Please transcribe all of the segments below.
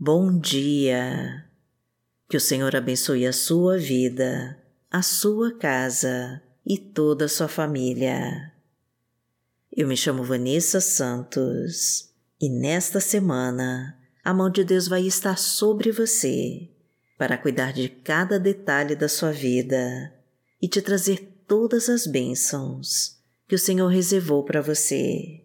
Bom dia. Que o Senhor abençoe a sua vida, a sua casa e toda a sua família. Eu me chamo Vanessa Santos e nesta semana a mão de Deus vai estar sobre você para cuidar de cada detalhe da sua vida e te trazer todas as bênçãos que o Senhor reservou para você.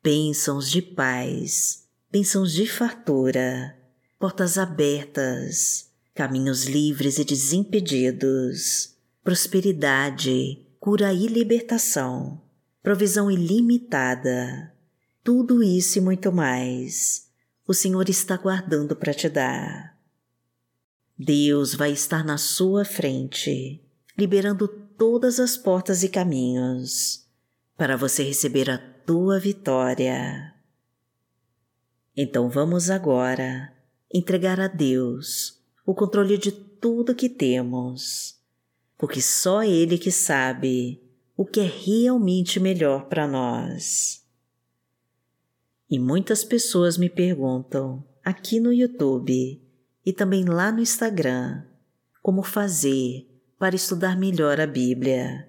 Bênçãos de paz bênçãos de fartura, portas abertas, caminhos livres e desimpedidos, prosperidade, cura e libertação, provisão ilimitada. Tudo isso e muito mais o Senhor está guardando para te dar. Deus vai estar na sua frente, liberando todas as portas e caminhos para você receber a tua vitória. Então vamos agora entregar a Deus o controle de tudo que temos, porque só Ele que sabe o que é realmente melhor para nós. E muitas pessoas me perguntam aqui no YouTube e também lá no Instagram como fazer para estudar melhor a Bíblia,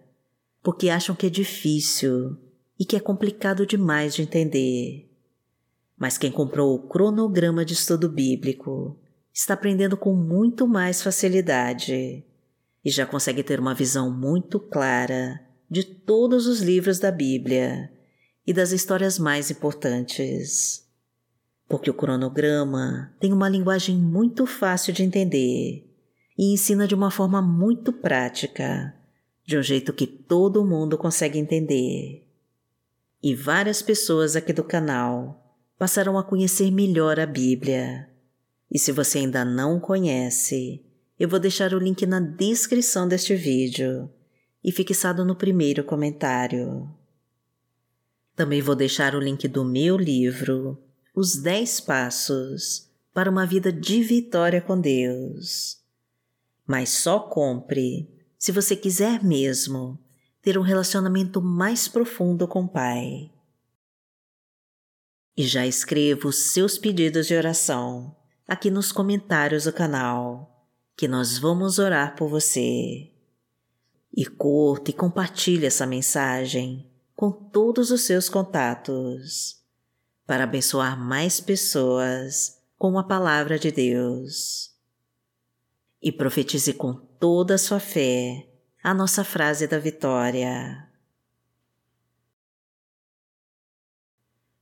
porque acham que é difícil e que é complicado demais de entender. Mas quem comprou o cronograma de estudo bíblico está aprendendo com muito mais facilidade e já consegue ter uma visão muito clara de todos os livros da Bíblia e das histórias mais importantes. Porque o cronograma tem uma linguagem muito fácil de entender e ensina de uma forma muito prática, de um jeito que todo mundo consegue entender. E várias pessoas aqui do canal passarão a conhecer melhor a Bíblia. E se você ainda não conhece, eu vou deixar o link na descrição deste vídeo e fixado no primeiro comentário. Também vou deixar o link do meu livro, Os 10 Passos para uma Vida de Vitória com Deus. Mas só compre se você quiser mesmo ter um relacionamento mais profundo com o Pai e já escreva os seus pedidos de oração aqui nos comentários do canal, que nós vamos orar por você. E curta e compartilhe essa mensagem com todos os seus contatos para abençoar mais pessoas com a palavra de Deus. E profetize com toda a sua fé a nossa frase da vitória.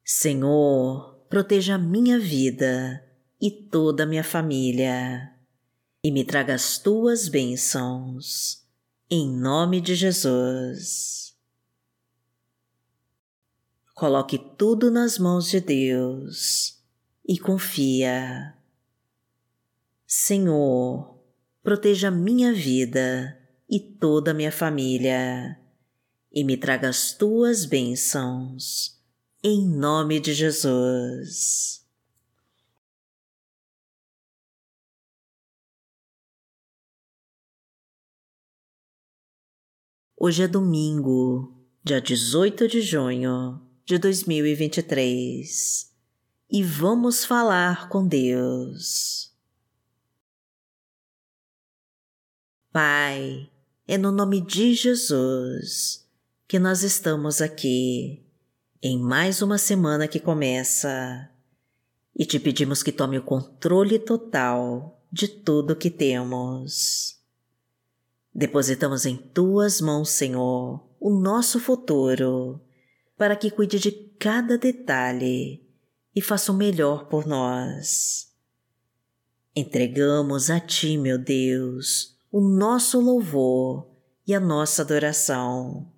Senhor, proteja minha vida e toda a minha família e me traga as tuas bênçãos. Em nome de Jesus. Coloque tudo nas mãos de Deus e confia. Senhor, proteja minha vida e toda a minha família e me traga as tuas bênçãos em nome de Jesus. Hoje é domingo, dia 18 de junho de 2023 e vamos falar com Deus. Pai, é no nome de Jesus que nós estamos aqui em mais uma semana que começa e te pedimos que tome o controle total de tudo que temos. Depositamos em tuas mãos, Senhor, o nosso futuro, para que cuide de cada detalhe e faça o melhor por nós. Entregamos a Ti, meu Deus, o nosso louvor e a nossa adoração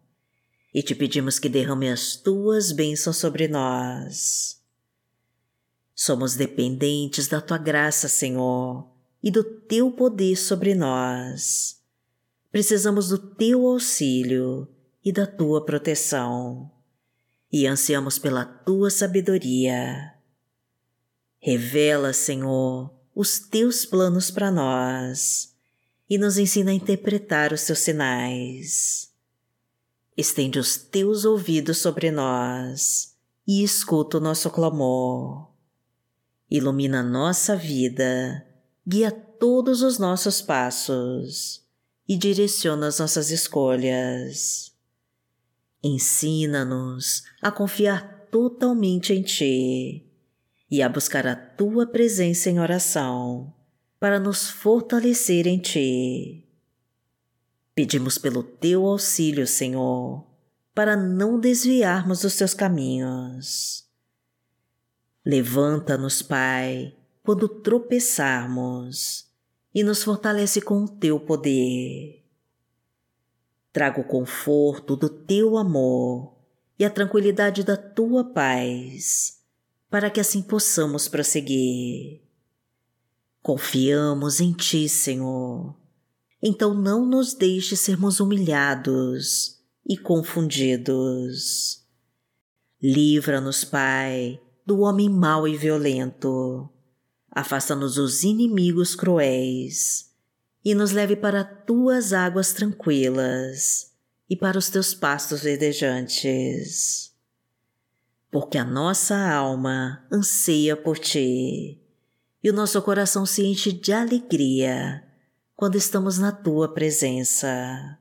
e te pedimos que derrame as tuas bênçãos sobre nós. Somos dependentes da tua graça, Senhor, e do teu poder sobre nós. Precisamos do teu auxílio e da tua proteção, e ansiamos pela tua sabedoria. Revela, Senhor, os teus planos para nós e nos ensina a interpretar os teus sinais estende os teus ouvidos sobre nós e escuta o nosso clamor. ilumina nossa vida, guia todos os nossos passos e direciona as nossas escolhas. Ensina-nos a confiar totalmente em Ti e a buscar a Tua presença em oração para nos fortalecer em Ti. Pedimos pelo Teu auxílio, Senhor, para não desviarmos dos Teus caminhos. Levanta-nos, Pai, quando tropeçarmos e nos fortalece com o teu poder. Traga o conforto do teu amor e a tranquilidade da tua paz, para que assim possamos prosseguir. Confiamos em ti, Senhor. Então não nos deixe sermos humilhados e confundidos. Livra-nos, Pai, do homem mau e violento afasta-nos dos inimigos cruéis e nos leve para tuas águas tranquilas e para os teus pastos verdejantes. Porque a nossa alma anseia por ti e o nosso coração se enche de alegria quando estamos na tua presença.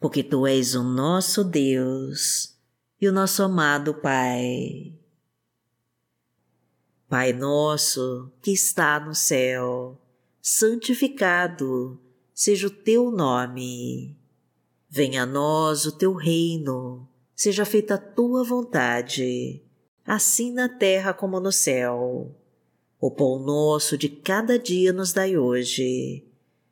Porque tu és o nosso Deus e o nosso amado Pai. Pai nosso que está no céu, santificado seja o teu nome. Venha a nós o teu reino, seja feita a tua vontade, assim na terra como no céu. O pão nosso de cada dia nos dai hoje.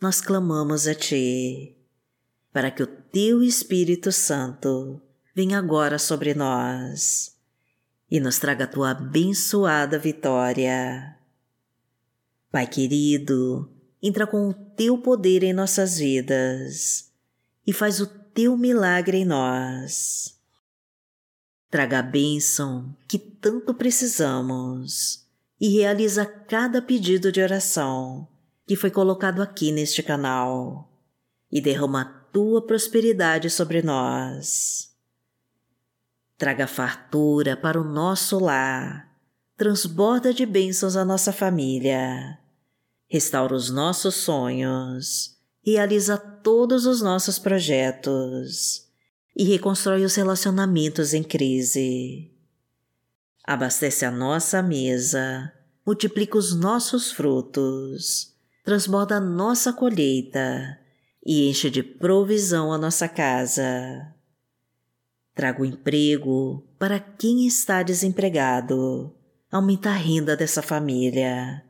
nós clamamos a Ti, para que o Teu Espírito Santo venha agora sobre nós e nos traga a tua abençoada vitória. Pai querido, entra com o teu poder em nossas vidas e faz o teu milagre em nós. Traga a bênção que tanto precisamos e realiza cada pedido de oração que foi colocado aqui neste canal e derrama a tua prosperidade sobre nós traga fartura para o nosso lar, transborda de bênçãos a nossa família, restaura os nossos sonhos, realiza todos os nossos projetos e reconstrói os relacionamentos em crise. Abastece a nossa mesa, multiplica os nossos frutos, transborda a nossa colheita e enche de provisão a nossa casa Trago emprego para quem está desempregado. Aumenta a renda dessa família.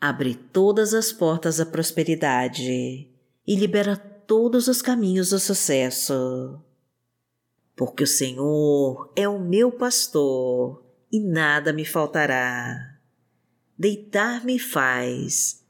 Abre todas as portas da prosperidade e libera todos os caminhos do sucesso. Porque o Senhor é o meu pastor e nada me faltará. Deitar-me faz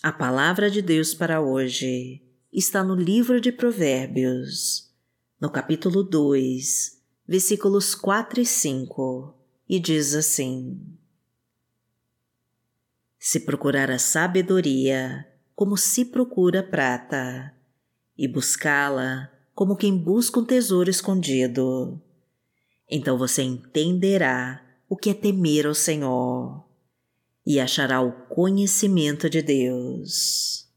A palavra de Deus para hoje está no livro de Provérbios, no capítulo 2, versículos 4 e 5, e diz assim: Se procurar a sabedoria como se procura prata, e buscá-la como quem busca um tesouro escondido, então você entenderá o que é temer ao Senhor e achará o conhecimento de Deus.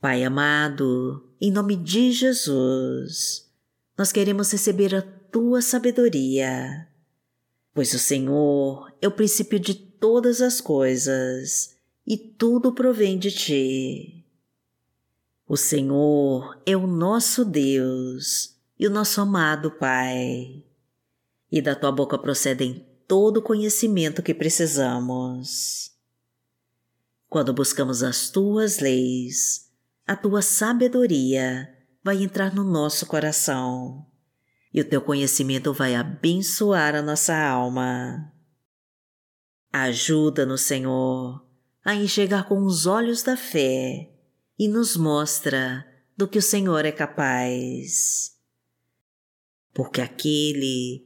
Pai amado, em nome de Jesus, nós queremos receber a tua sabedoria, pois o Senhor é o princípio de todas as coisas e tudo provém de ti. O Senhor é o nosso Deus e o nosso amado Pai, e da tua boca procedem todo o conhecimento que precisamos. Quando buscamos as tuas leis, a tua sabedoria vai entrar no nosso coração e o teu conhecimento vai abençoar a nossa alma. Ajuda-nos, Senhor, a enxergar com os olhos da fé e nos mostra do que o Senhor é capaz. Porque aquele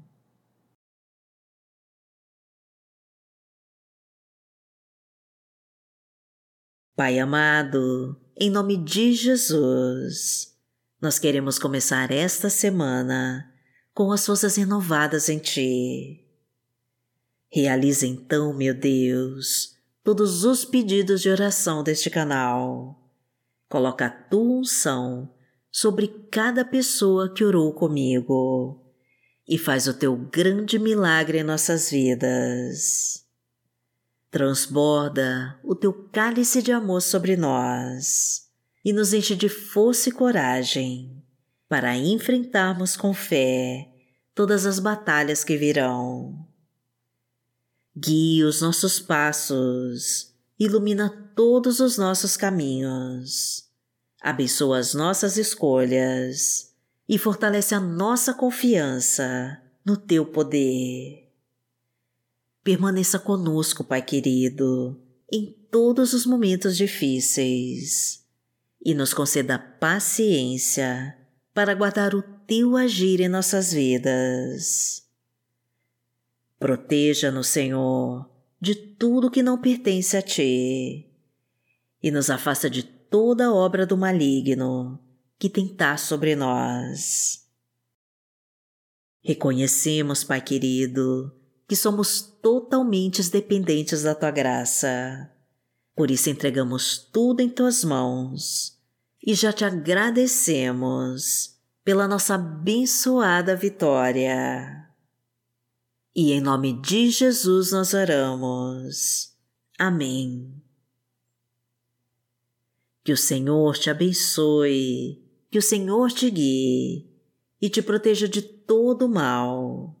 Pai amado, em nome de Jesus, nós queremos começar esta semana com as forças renovadas em Ti. Realiza então, meu Deus, todos os pedidos de oração deste canal. Coloca a tua unção sobre cada pessoa que orou comigo e faz o teu grande milagre em nossas vidas. Transborda o teu cálice de amor sobre nós e nos enche de força e coragem para enfrentarmos com fé todas as batalhas que virão. Guie os nossos passos, ilumina todos os nossos caminhos, abençoa as nossas escolhas e fortalece a nossa confiança no Teu poder. Permaneça conosco, Pai querido, em todos os momentos difíceis e nos conceda paciência para guardar o teu agir em nossas vidas. Proteja-nos, Senhor, de tudo que não pertence a Ti e nos afasta de toda obra do maligno que tentar sobre nós. Reconhecemos, Pai querido, que somos totalmente dependentes da Tua graça. Por isso entregamos tudo em Tuas mãos e já te agradecemos pela nossa abençoada vitória. E em nome de Jesus nós oramos. Amém. Que o Senhor te abençoe, que o Senhor te guie e te proteja de todo mal.